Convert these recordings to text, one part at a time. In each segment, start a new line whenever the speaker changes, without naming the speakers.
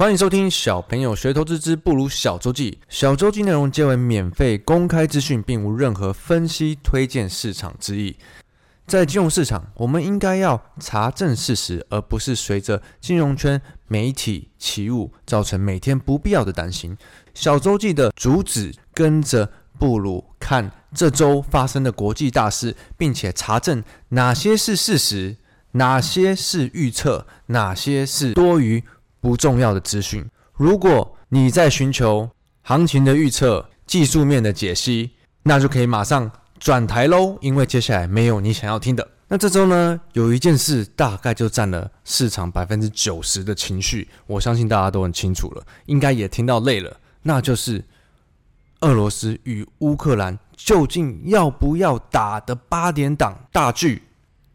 欢迎收听小朋友学投资之不如小周记。小周记内容皆为免费公开资讯，并无任何分析、推荐市场之意。在金融市场，我们应该要查证事实，而不是随着金融圈媒体起舞，造成每天不必要的担心。小周记的主旨，跟着布鲁看这周发生的国际大事，并且查证哪些是事实，哪些是预测，哪些是多余。不重要的资讯。如果你在寻求行情的预测、技术面的解析，那就可以马上转台喽，因为接下来没有你想要听的。那这周呢，有一件事大概就占了市场百分之九十的情绪，我相信大家都很清楚了，应该也听到累了。那就是俄罗斯与乌克兰究竟要不要打的八点档大剧。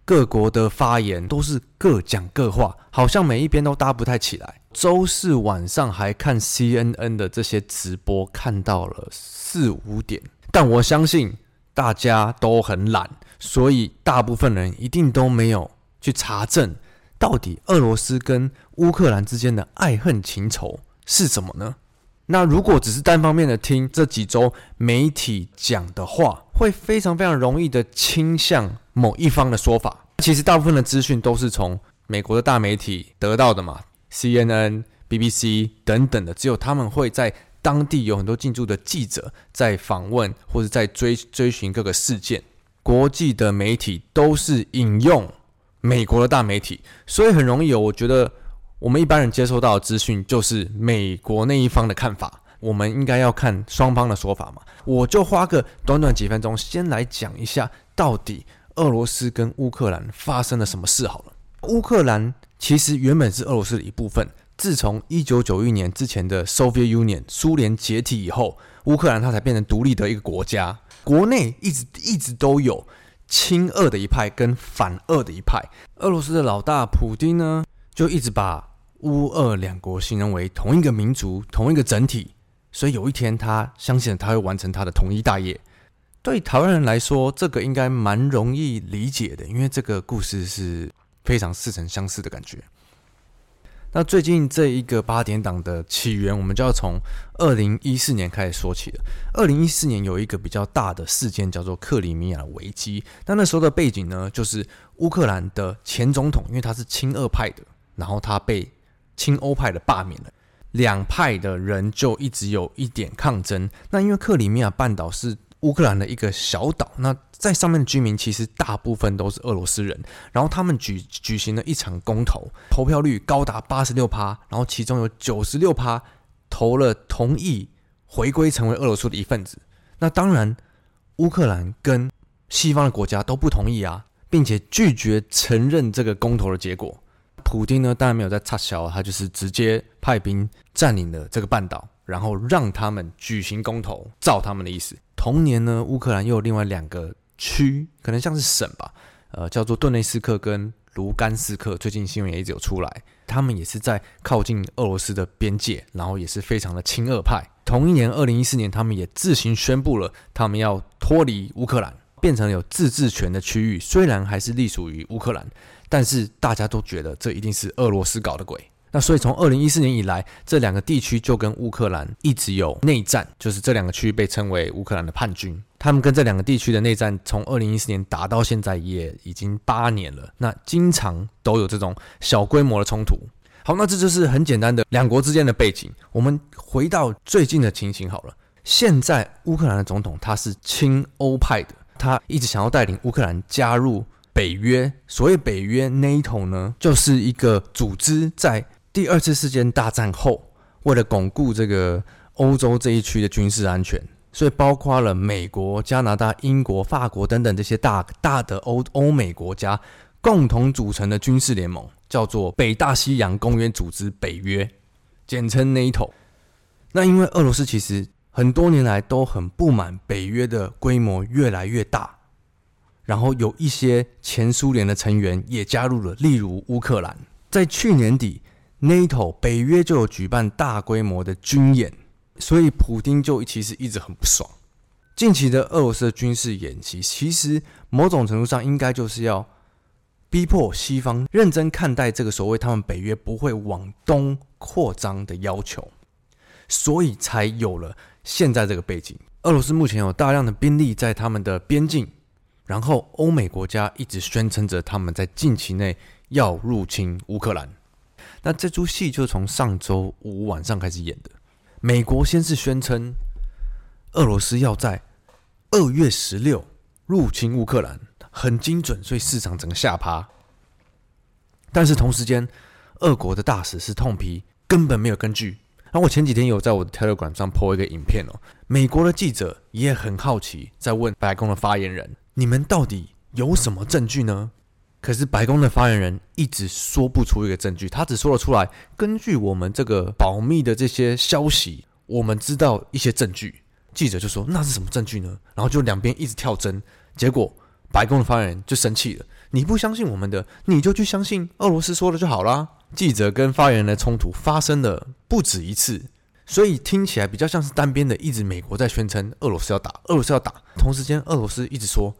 各国的发言都是各讲各话，好像每一边都搭不太起来。周四晚上还看 CNN 的这些直播，看到了四五点，但我相信大家都很懒，所以大部分人一定都没有去查证，到底俄罗斯跟乌克兰之间的爱恨情仇是什么呢？那如果只是单方面的听这几周媒体讲的话，会非常非常容易的倾向某一方的说法，其实大部分的资讯都是从美国的大媒体得到的嘛，CNN、BBC 等等的，只有他们会在当地有很多进驻的记者在访问或者在追追寻各个事件。国际的媒体都是引用美国的大媒体，所以很容易有，我觉得我们一般人接收到的资讯就是美国那一方的看法。我们应该要看双方的说法嘛？我就花个短短几分钟，先来讲一下到底俄罗斯跟乌克兰发生了什么事好了。乌克兰其实原本是俄罗斯的一部分，自从一九九一年之前的 Soviet Union 苏联解体以后，乌克兰它才变成独立的一个国家。国内一直一直都有亲俄的一派跟反俄的一派。俄罗斯的老大普丁呢，就一直把乌俄两国形容为同一个民族、同一个整体。所以有一天，他相信他会完成他的统一大业。对台湾人来说，这个应该蛮容易理解的，因为这个故事是非常似曾相识的感觉。那最近这一个八点档的起源，我们就要从二零一四年开始说起了。二零一四年有一个比较大的事件，叫做克里米亚危机。那那时候的背景呢，就是乌克兰的前总统，因为他是亲俄派的，然后他被亲欧派的罢免了。两派的人就一直有一点抗争。那因为克里米亚半岛是乌克兰的一个小岛，那在上面的居民其实大部分都是俄罗斯人。然后他们举举行了一场公投，投票率高达八十六趴，然后其中有九十六趴投了同意回归成为俄罗斯的一份子。那当然，乌克兰跟西方的国家都不同意啊，并且拒绝承认这个公投的结果。普丁呢，当然没有在插销，他就是直接派兵占领了这个半岛，然后让他们举行公投，照他们的意思。同年呢，乌克兰又有另外两个区，可能像是省吧，呃，叫做顿内斯克跟卢甘斯克。最近新闻也一直有出来，他们也是在靠近俄罗斯的边界，然后也是非常的亲俄派。同一年，二零一四年，他们也自行宣布了，他们要脱离乌克兰。变成有自治权的区域，虽然还是隶属于乌克兰，但是大家都觉得这一定是俄罗斯搞的鬼。那所以从二零一四年以来，这两个地区就跟乌克兰一直有内战，就是这两个区域被称为乌克兰的叛军。他们跟这两个地区的内战，从二零一四年打到现在也已经八年了。那经常都有这种小规模的冲突。好，那这就是很简单的两国之间的背景。我们回到最近的情形好了，现在乌克兰的总统他是亲欧派的。他一直想要带领乌克兰加入北约。所谓北约 （NATO） 呢，就是一个组织，在第二次世界大战后，为了巩固这个欧洲这一区的军事安全，所以包括了美国、加拿大、英国、法国等等这些大大的欧欧美国家共同组成的军事联盟，叫做北大西洋公约组织（北约），简称 NATO。那因为俄罗斯其实。很多年来都很不满北约的规模越来越大，然后有一些前苏联的成员也加入了，例如乌克兰。在去年底，NATO 北约就有举办大规模的军演，所以普丁就其实一直很不爽。近期的俄罗斯的军事演习，其实某种程度上应该就是要逼迫西方认真看待这个所谓他们北约不会往东扩张的要求，所以才有了现在这个背景。俄罗斯目前有大量的兵力在他们的边境，然后欧美国家一直宣称着他们在近期内要入侵乌克兰。那这出戏就从上周五晚上开始演的。美国先是宣称俄罗斯要在二月十六入侵乌克兰，很精准，所以市场整个下趴。但是同时间，俄国的大使是痛批根本没有根据。那我前几天有在我的 Telegram 上 po 一个影片哦，美国的记者也很好奇，在问白宫的发言人：“你们到底有什么证据呢？”可是白宫的发言人一直说不出一个证据，他只说了出来：“根据我们这个保密的这些消息，我们知道一些证据。”记者就说：“那是什么证据呢？”然后就两边一直跳针，结果白宫的发言人就生气了：“你不相信我们的，你就去相信俄罗斯说的就好啦。”记者跟发言人的冲突发生了不止一次，所以听起来比较像是单边的。一直美国在宣称俄罗斯要打，俄罗斯要打，同时间俄罗斯一直说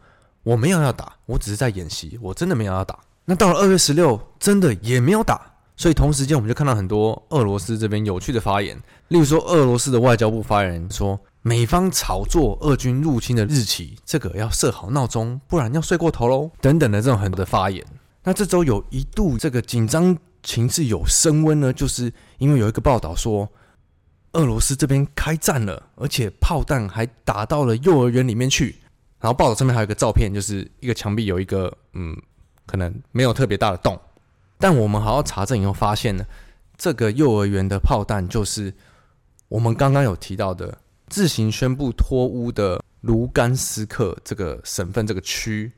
我没有要打，我只是在演习，我真的没有要打。那到了二月十六，真的也没有打，所以同时间我们就看到很多俄罗斯这边有趣的发言，例如说俄罗斯的外交部发言人说，美方炒作俄军入侵的日期，这个要设好闹钟，不然要睡过头喽，等等的这种很多的发言。那这周有一度这个紧张。情势有升温呢，就是因为有一个报道说，俄罗斯这边开战了，而且炮弹还打到了幼儿园里面去。然后报道上面还有一个照片，就是一个墙壁有一个嗯，可能没有特别大的洞，但我们好好查证以后发现呢，这个幼儿园的炮弹就是我们刚刚有提到的自行宣布脱乌的卢甘斯克这个省份这个区。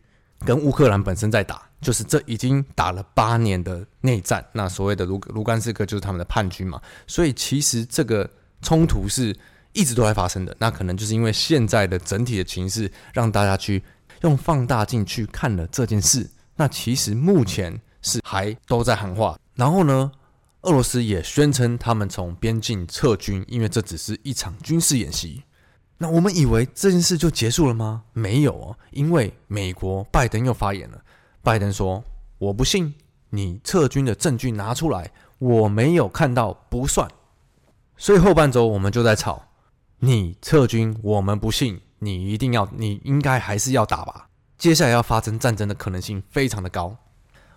跟乌克兰本身在打，就是这已经打了八年的内战。那所谓的卢卢甘斯克就是他们的叛军嘛，所以其实这个冲突是一直都在发生的。那可能就是因为现在的整体的情势，让大家去用放大镜去看了这件事。那其实目前是还都在喊话。然后呢，俄罗斯也宣称他们从边境撤军，因为这只是一场军事演习。那我们以为这件事就结束了吗？没有哦，因为美国拜登又发言了。拜登说：“我不信，你撤军的证据拿出来，我没有看到不算。”所以后半周我们就在吵：你撤军，我们不信，你一定要，你应该还是要打吧？接下来要发生战争的可能性非常的高。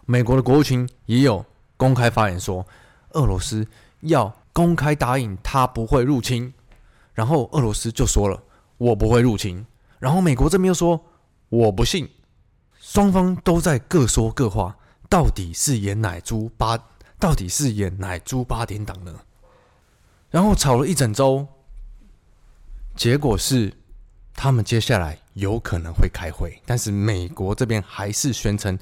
美国的国务卿也有公开发言说，俄罗斯要公开答应他不会入侵。然后俄罗斯就说了：“我不会入侵。”然后美国这边又说：“我不信。”双方都在各说各话，到底是演奶猪八？到底是演奶猪八点档呢？然后吵了一整周，结果是他们接下来有可能会开会，但是美国这边还是宣称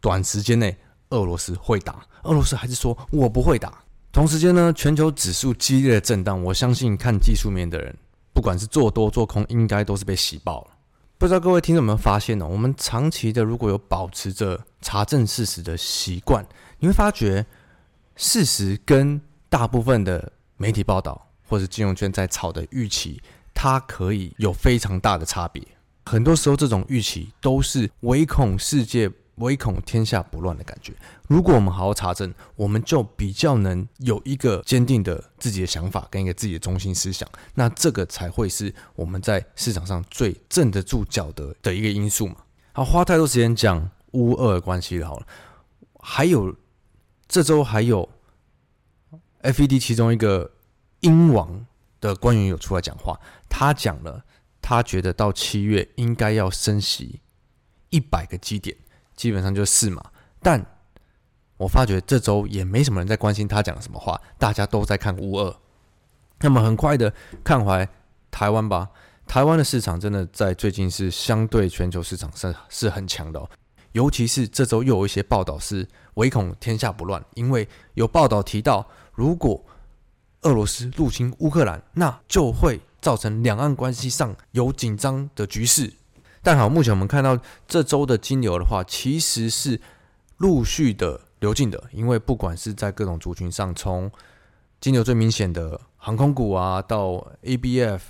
短时间内俄罗斯会打，俄罗斯还是说我不会打。同时间呢，全球指数激烈的震荡，我相信看技术面的人，不管是做多做空，应该都是被洗爆了。不知道各位听众有没有发现呢？我们长期的如果有保持着查证事实的习惯，你会发觉事实跟大部分的媒体报道或者金融圈在炒的预期，它可以有非常大的差别。很多时候，这种预期都是唯恐世界。唯恐天下不乱的感觉。如果我们好好查证，我们就比较能有一个坚定的自己的想法跟一个自己的中心思想。那这个才会是我们在市场上最镇得住脚的的一个因素嘛。好，花太多时间讲乌俄关系，好了。还有这周还有 FED 其中一个英王的官员有出来讲话，他讲了，他觉得到七月应该要升息一百个基点。基本上就是四嘛，但我发觉这周也没什么人在关心他讲了什么话，大家都在看乌二。那么很快的看回台湾吧，台湾的市场真的在最近是相对全球市场是是很强的，尤其是这周又有一些报道是唯恐天下不乱，因为有报道提到，如果俄罗斯入侵乌克兰，那就会造成两岸关系上有紧张的局势。但好，目前我们看到这周的金流的话，其实是陆续的流进的，因为不管是在各种族群上，从金流最明显的航空股啊，到 ABF，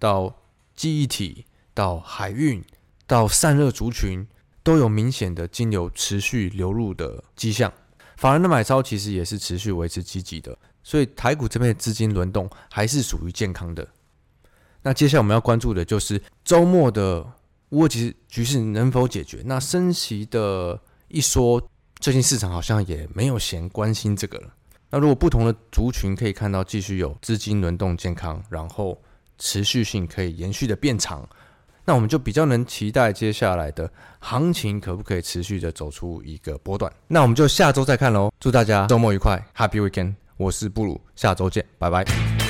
到记忆体，到海运，到散热族群，都有明显的金流持续流入的迹象，法人的买超其实也是持续维持积极的，所以台股这边的资金轮动还是属于健康的。那接下来我们要关注的就是周末的乌俄局势能否解决？那升息的一说，最近市场好像也没有闲关心这个了。那如果不同的族群可以看到继续有资金轮动健康，然后持续性可以延续的变长，那我们就比较能期待接下来的行情可不可以持续的走出一个波段。那我们就下周再看喽。祝大家周末愉快，Happy Weekend！我是布鲁，下周见，拜拜。